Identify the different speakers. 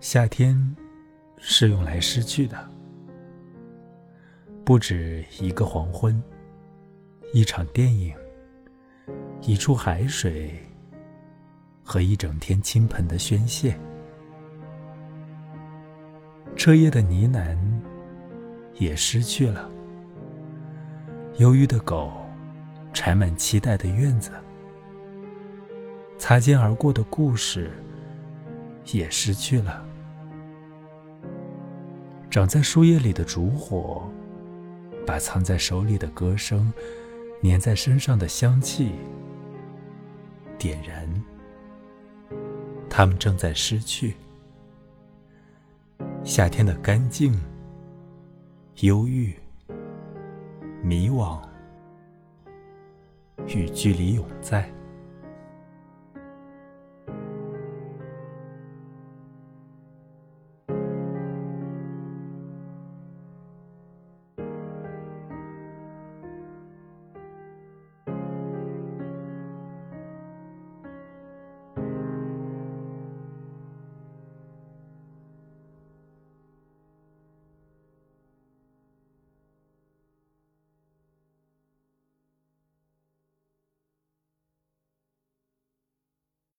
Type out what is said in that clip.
Speaker 1: 夏天是用来失去的，不止一个黄昏，一场电影，一处海水，和一整天倾盆的宣泄。彻夜的呢喃也失去了，忧郁的狗缠满期待的院子，擦肩而过的故事也失去了。长在树叶里的烛火，把藏在手里的歌声、粘在身上的香气点燃。他们正在失去。夏天的干净、忧郁、迷惘与距离永在。